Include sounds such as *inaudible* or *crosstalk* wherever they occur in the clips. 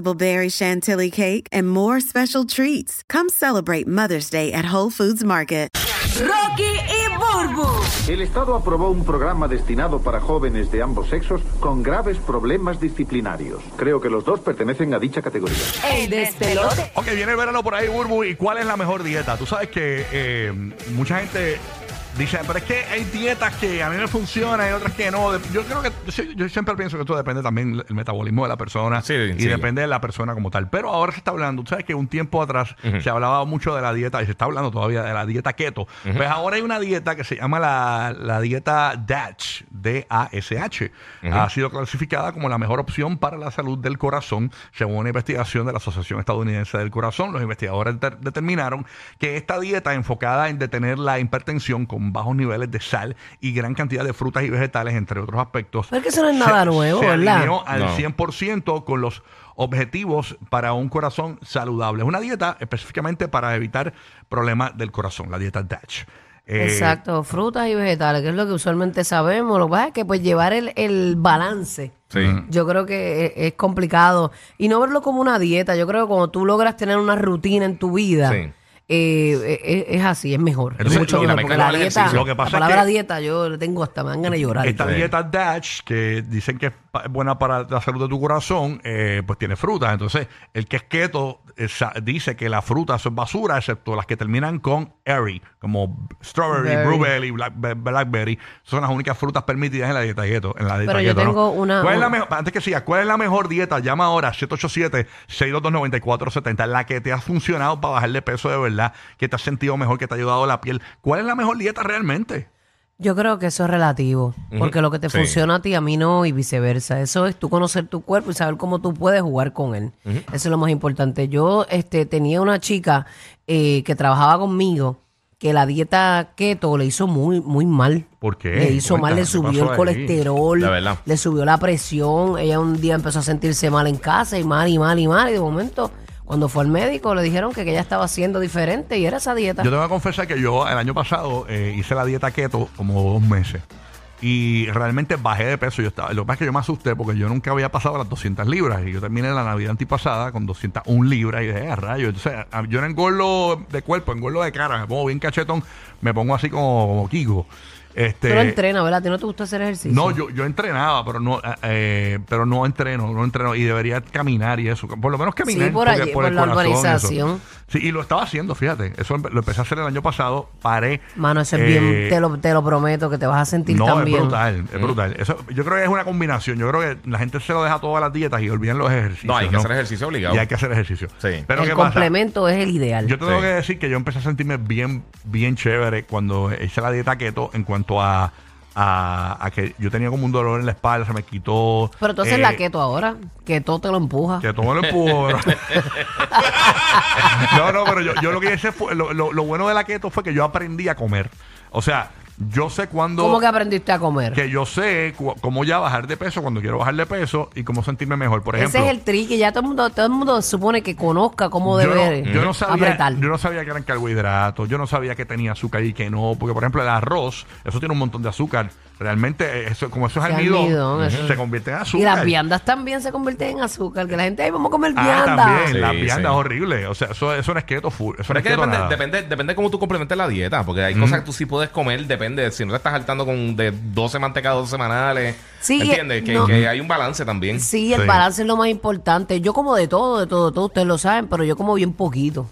berry chantilly cake, and more special treats. Come celebrate Mother's Day at Whole Foods Market. Rocky y Burbu. El Estado aprobó un programa destinado para jóvenes de ambos sexos con graves problemas disciplinarios. Creo que los dos pertenecen a dicha categoría. El despelote. Ok, viene el verano por ahí, Burbu. ¿Y cuál es la mejor dieta? Tú sabes que eh, mucha gente dice, pero es que hay dietas que a mí me funcionan y otras que no. Yo creo que yo, siempre pienso que esto depende también del metabolismo de la persona Sí, y sí. depende de la persona como tal. Pero ahora se está hablando, tú sabes que un tiempo atrás se hablaba mucho de la dieta y se está hablando todavía de la dieta keto. Pues ahora hay una dieta que se llama la, la dieta DASH. Ha sido clasificada como la mejor opción para la salud del corazón, según una investigación de la Asociación Estadounidense del Corazón. Los investigadores ter- determinaron que esta dieta enfocada en detener la hipertensión con bajos niveles de sal y gran cantidad de frutas y vegetales, entre otros aspectos. Pero que eso no es nada nuevo, se ¿verdad? alineó al No. 100% con los objetivos para un corazón saludable. Es una dieta específicamente para evitar problemas del corazón, la dieta DASH. Eh, Exacto, frutas y vegetales, que es lo que usualmente sabemos. Lo que pasa es que pues llevar el, el balance, Sí. yo creo que es, es complicado. Y no verlo como una dieta, yo creo que cuando tú logras tener una rutina en tu vida, Sí. eh, es, es así, es mejor. Entonces, es mucho lo mejor. la el dieta. Lo que pasa la es palabra que- dieta, yo le tengo hasta me dan ganas de llorar. Esta dieta DASH, que dicen que es pa- buena para la salud de tu corazón, eh, pues tiene frutas. Entonces, el que es keto eh, sa- dice que las frutas son basura, excepto las que terminan con berry, como strawberry, Berry. blueberry, black- blackberry. Son las únicas frutas permitidas en la dieta keto. En la dieta Pero yo keto, ¿no? tengo una- ¿Cuál es la una- mejor- antes que siga, ¿cuál es la mejor dieta? Llama ahora 787-622-9470. La que te ha funcionado para bajar de peso de verdad, que te has sentido mejor, que te ha ayudado la piel. ¿Cuál es la mejor dieta realmente? Yo creo que eso es relativo, porque lo que te Sí. funciona a ti, a mí no, y viceversa. Eso es tú conocer tu cuerpo y saber cómo tú puedes jugar con él. Eso es lo más importante. Yo este, tenía una chica eh, que trabajaba conmigo que la dieta keto le hizo muy, muy mal. ¿Por qué? Le hizo mal, le Cuéntame, ¿qué subió pasó el ahí? colesterol, verdad. le subió la presión. Ella un día empezó a sentirse mal en casa y mal y mal y mal. Y de momento, cuando fue al médico, le dijeron que, que ella estaba haciendo diferente y era esa dieta. Yo tengo que confesar que yo el año pasado eh, hice la dieta keto como dos meses. Y realmente bajé de peso. Yo estaba, lo que pasa que yo me asusté porque yo nunca había pasado las 200 libras. Y yo terminé la Navidad antipasada con 201 libras. Y dije, a rayos. Entonces, a- yo no engordo de cuerpo, engordo de cara. Me pongo bien cachetón. Me pongo así como, como Kiko. Este, Tú lo entrenas, ¿verdad? ¿A ti no te gusta hacer ejercicio? no, yo, yo entrenaba, pero no, eh, eh, pero no entreno, no entreno y debería caminar y eso, por lo menos caminar. Sí, por allí, por el la corazón, eso. urbanización. Sí, y lo estaba haciendo, fíjate, eso lo empecé a hacer el año pasado, paré. Mano, eso es eh, bien, te lo, te lo prometo, que te vas a sentir no, tan es brutal, es brutal. Eso, yo creo que es una combinación. Yo creo que la gente se lo deja todas las dietas y olvidan los ejercicios. No, hay que hacer ejercicio obligado. Y hay que hacer ejercicio. Sí. Pero el ¿qué pasa? complemento es el ideal. Yo te tengo Sí. que decir que yo empecé a sentirme bien, bien chévere cuando hice la dieta keto en cuanto a, a, a que yo tenía como un dolor en la espalda, se me quitó. Pero tú haces eh, la keto ahora, que todo te lo empuja. Que todo me lo empujo. pero- *laughs* no, no, pero yo, yo lo que hice fue. Lo, lo- lo bueno de la keto fue que yo aprendí a comer. O sea, yo sé cuándo. ¿Cómo que aprendiste a comer? que yo sé cu- cómo ya bajar de peso cuando quiero bajar de peso y cómo sentirme mejor. Por ejemplo, Ese es el trick y ya todo el mundo, todo el mundo supone que conozca cómo yo, debe no, yo no sabía, apretar. yo no sabía que eran carbohidratos, yo no sabía que tenía azúcar y que no, porque por ejemplo el arroz, eso tiene un montón de azúcar. Realmente, eh, eso, como eso es Sí, almidón, almidón, eso. se convierte en azúcar. y las viandas también se convierten en azúcar, que la gente, ay, vamos a comer Ah, vianda. también, Sí, la sí. vianda es horrible. O sea, eso, eso no es keto full. Eso Pero no es que keto depende, nada. depende, depende cómo tú complementes la dieta, porque hay cosas que tú sí puedes comer, depende, si no te estás saltando con de 12 mantecados semanales, Sí, ¿entiendes? eh, Que, no. que hay un balance también. Sí, el Sí. balance es lo más importante. Yo como de todo, de todo, todos ustedes lo saben, pero yo como bien poquito.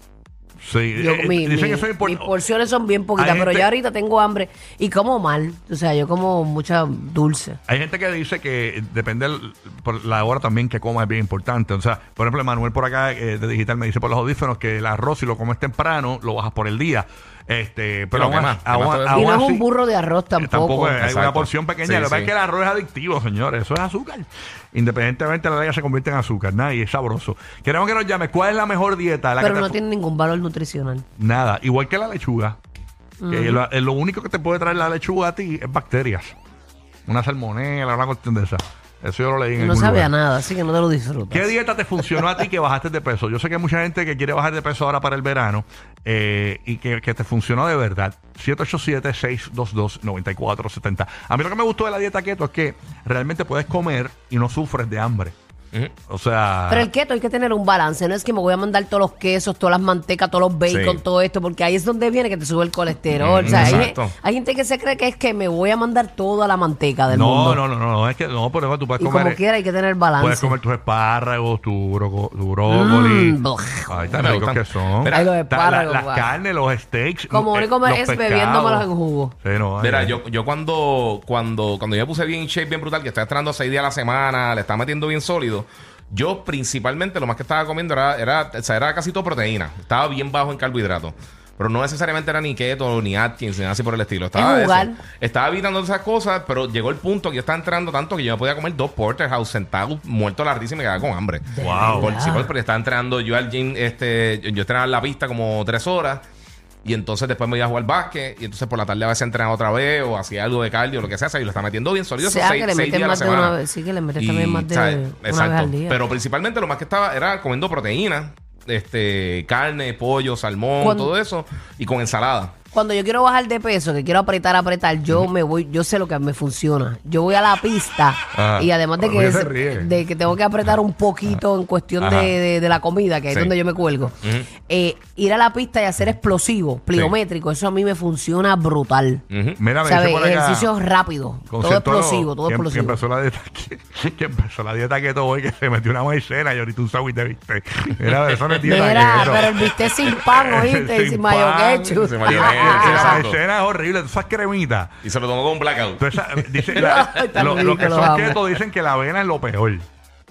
Sí, Yo, eh, mi- dicen mi- que eso es import- mis porciones son bien poquitas, Hay pero gente- ya ahorita tengo hambre y como mal. O sea, yo como mucha dulce. Hay gente que dice que depende por la hora también que comas es bien importante. O sea, por ejemplo, Manuel por acá eh, de digital me dice por los audífonos que el arroz si lo comes temprano lo bajas por el día. Este, pero aún, aún y no es así- un burro de arroz Eh, tampoco. hay una porción pequeña. Sí, lo que sí. es que el arroz es adictivo, señores. Eso es azúcar. Independientemente de la leche se convierte en azúcar. Nada, y es sabroso. Queremos que nos llames. ¿Cuál es la mejor dieta? La pero que no tiene ningún valor nutricional. Nada. Igual que la lechuga. Que lo, lo único que te puede traer la lechuga a ti es bacterias. Una salmonela, una cuestión de esa. Eso yo lo leí en No algún sabe a lugar. nada, así que no te lo disfrutas. ¿Qué dieta te funcionó a ti que bajaste de peso? Yo sé que hay mucha gente que quiere bajar de peso ahora para el verano eh, y que, que te funcionó de verdad. 787-622-9470. A mí lo que me gustó de la dieta keto es que realmente puedes comer y no sufres de hambre. O sea... Pero el keto hay que tener un balance. No es que me voy a mandar todos los quesos, todas las mantecas, todos los bacon, Sí. todo esto, porque ahí es donde viene que te sube el colesterol. Mm, o sea, hay, exacto. hay gente que se cree que es que me voy a mandar toda la manteca del no, mundo. no, no, no, no, es que no, pero tú puedes Y comer... como quiera hay que tener balance. Puedes comer tus espárragos, tu, broco- tu brócoli. Mm, bleh. Ay, tan Me ricos gustan. que son. Mira, Ay, los Ta- la- espárragos, las guau. carnes, los steaks. Como eh, único los es pescados. bebiéndomelos en jugo. Sí, no, ay, Mira, ay. yo, yo cuando, cuando, cuando yo me puse bien shape, bien brutal, que estaba entrando seis días a la semana, le estaba metiendo bien sólido, yo principalmente lo más que estaba comiendo era, era, o sea, era casi todo proteína. Estaba bien bajo en carbohidratos. Pero no necesariamente era ni keto, ni Atkins, ni nada así por el estilo. Estaba, Es jugar. eso. estaba evitando esas cosas, pero llegó el punto que yo estaba entrando tanto que yo me podía comer dos porterhouse sentado, muerto la risa y me quedaba con hambre. Wow. Por, sí, porque estaba entrenando yo al gym, este, yo, yo entrenaba en la pista como tres horas. Y entonces después me iba a jugar básquet. Y entonces por la tarde a veces entrenaba otra vez o hacía algo de cardio, lo que sea. o y lo está metiendo bien sólido. O sea, esos que le seis días más de una vez. Sí, que le metes también más de ¿sabes? una vez Exacto. al día. Pero principalmente lo más que estaba era comiendo proteína, este, carne, pollo, salmón, Cuando- todo eso. Y con ensalada. Cuando yo quiero bajar de peso, que quiero apretar, apretar, yo me voy, yo sé lo que me funciona. Yo voy a la pista Ah. y además de ¿Por qué que, es- de que tengo que apretar un poquito en cuestión de, de- de la comida, que es Sí. donde yo me cuelgo, eh, ir a la pista y hacer explosivo, pliométrico, eso a mí me funciona brutal. Ujú. Mira, me dice ¿Sabes? Ejercicios rápidos, todo explosivo, todo que, que explosivo. empezó la dieta que, *laughs* que empezó la dieta keto hoy que se metió una maicena y ahorita un sándwich de bistec. Mira, eso no es *laughs* dieta Mira, pero el bistec sin pan, *laughs* oíste, Sin y sin mayo ketchup. Mayonesa, la maicena es horrible, esas cremitas. Y se lo tomó con un blackout. Tú esa- *laughs* dice- la- Ay, tan lo, lo rico, que los son amo. keto dicen que la avena es lo peor.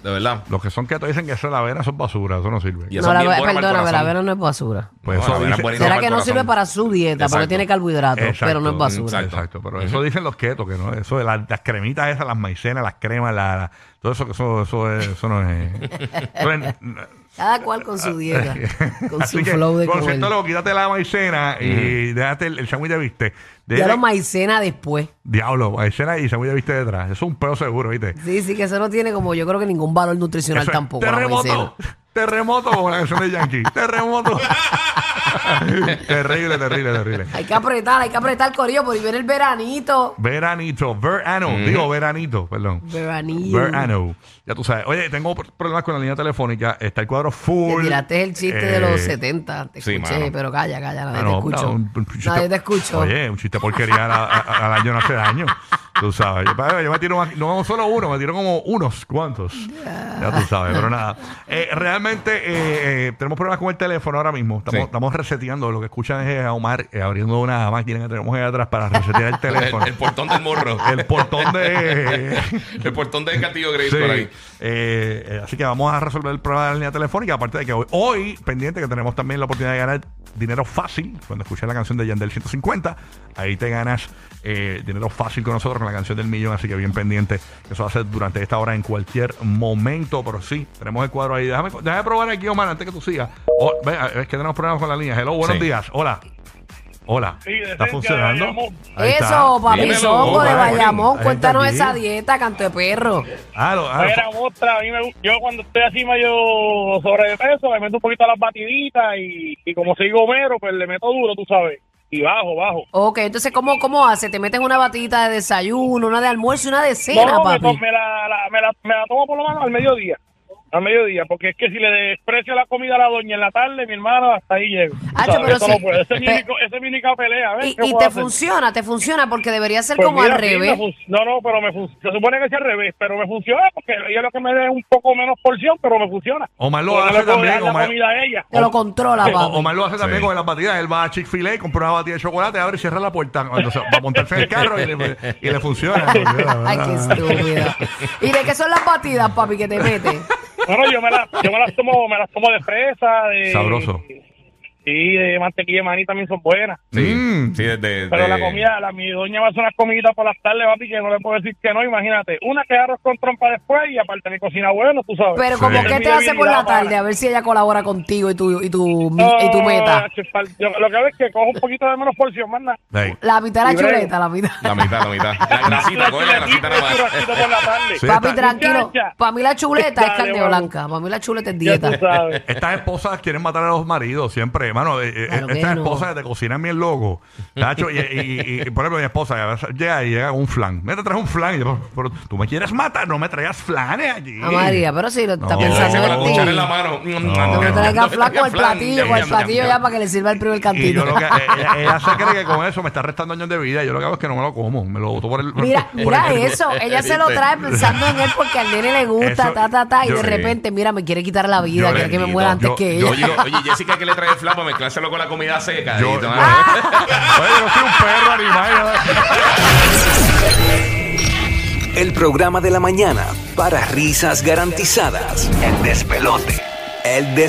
De verdad. Los que son keto dicen que eso la avena son basura, eso no sirve. Y eso No, es la, bien buena para el perdóname, la corazón. avena no es basura. Pues No, eso la avena es dice- buenísima Será para que el no corazón. sirve para su dieta, porque tiene carbohidratos, Exacto, pero no es basura. exacto. Exacto, pero eso dicen los ketos, que no, eso de las, las cremitas esas, las maicenas, las cremas, la, la- todo eso, que eso, eso, es- eso no es. *laughs* eso es- Cada cual con su dieta, *laughs* con Así su que, flow de comer. quítate la maicena y déjate el, el sándwich de viste. Ya lo maicena después. Diablo, maicena y sándwich de viste detrás. Eso es un pedo seguro, ¿viste? Sí, sí, que eso no tiene como yo creo que ningún valor nutricional Eso es tampoco. la maicena. Terremoto. Terremoto como la canción de Yankee. *laughs* Terremoto. *laughs* terrible, terrible, terrible. Hay que apretar, hay que apretar corillo, por ahí viene el veranito. Veranito, verano, digo veranito, perdón. Veranillo. Verano. Ya tú sabes. Oye, tengo problemas con la línea telefónica. Está el cuadro Te full. tiraste el chiste de Eh, los 70, te sí, escuché, mano. pero calla, calla, nadie Ah, te no, escuchó. no, un- un chiste- nadie te escuchó. Oye, un chiste porquería al, año no hace daño. Tú sabes. Yo, yo me tiro más- no solo uno, me tiro como unos cuantos. Ya tú sabes, pero nada. Eh, realmente eh, eh, tenemos problemas con el teléfono ahora mismo. Estamos, Sí. estamos reseteando. Lo que escuchan es a Omar eh, abriendo una máquina que tenemos ahí atrás para resetear el *laughs* El, teléfono. el portón del morro. *laughs* el portón de. *laughs* el portón del Castillo Grace Sí. por ahí. Eh, eh, así que vamos a resolver el problema de la línea telefónica. Aparte de que hoy, hoy, pendiente, que tenemos también la oportunidad de ganar dinero fácil. Cuando escuches la canción de Yandel 150, ahí te ganas eh, dinero fácil con nosotros con la canción del millón. Así que bien pendiente. Eso va a ser durante esta hora en cualquier momento. Pero sí, tenemos el cuadro ahí. Déjame, déjame probar aquí, Omar, antes que tú sigas. Oh, ve, es que tenemos problemas con la línea. Hello, buenos Sí. días. Hola. Hola. Sí, de ¿Está funcionando? de Bayamón. Ahí está. Eso, papi Dímelo, Songo de. Bayamón, Ahí cuéntanos está esa aquí. dieta, canto de perro. Ah, lo- ah, Mira, mostra, a mí me, gu- yo cuando estoy así medio sobrepeso, me meto un poquito a las batiditas y, y como soy gomero, pues le meto duro, tú sabes. Y bajo, bajo. Ok, entonces, ¿cómo, cómo hace? ¿Te metes una batita de desayuno, una de almuerzo y una de cena, No, me, papi? to- me la, la- me, la, me la tomo por lo menos al mediodía. A mediodía, porque es que si le desprecio la comida a la doña en la tarde, mi hermano, hasta ahí llego. ¿Sabes? pero Eso sí. no puede. Esa es mi esa es mi única pelea. Y, ¿Qué y te hacer? funciona, te funciona, porque debería ser Pues como mira, al revés. no, no, pero me se supone que sea al revés, pero me funciona porque ella lo que me dé es un poco menos porción, pero me funciona. Omar lo hace también, Omar- comida a ella. Te lo controla, O- papi. Omar lo hace también Sí. con las batidas. Él va a Chick-fil-A compra una batida de chocolate, abre y cierra la puerta se va a montarse en el carro y le, y le funciona. Ay, qué estúpido. ¿Y de qué son las batidas, papi, que te mete? Bueno, yo me las, yo me las tomo, me las tomo de fresa, de Sabroso. Sí, de mantequilla de maní también son buenas. Sí, Mm. sí, desde. Pero la comida, la, mi doña va a hacer unas comiditas por las tardes, papi, que no le puedo decir que no, imagínate. Una que arroz con trompa después y aparte me cocina bueno, tú sabes. Pero Sí. como Es que mi te hace por la tarde, a ver si ella colabora contigo y tu, y tu, y tu meta. Yo lo que hago es que cojo un poquito de menos porción, más nada. La mitad de la chuleta, la mitad. La mitad, la mitad. La grasita, coge la grasita nada más. churrasquito por la tarde. Sí. Papi, está- tranquilo. Para mí la chuleta es carne blanca. Para mí la chuleta es dieta. Estas esposas quieren matar a los maridos siempre, hermano. eh, eh, Claro que estas no. esposas que te cocinan bien loco. Tacho, y, y- y- y, por ejemplo, mi esposa a veces llega y llega con un flan. Me te traes un flan. Y yo, pero tú me quieres matar, no me traigas flanes allí. A María, pero si lo está No. Y ese con la pensando cuchara en en la ti. mano. No me traiga flan con el platillo, con el platillo ya para que le sirva el primer Y cantito. yo lo que ella, ella se cree que con eso me está restando años de vida. Yo lo que hago es que no me lo como. Me lo boto por el. Mira, por mira el- eso. Ella se lo ¿Viste? trae pensando en él porque al nene le gusta, Eso- ta, ta, ta. Y yo- de repente, mira, me quiere quitar la vida, quiere que me muera antes que ella. Oye, oye, Jessica, que le trae el flan para mezclárselo con la comida seca. Yo, *laughs* Oye, yo soy un perro animal. El programa de la mañana para risas garantizadas. El despelote. El despelote.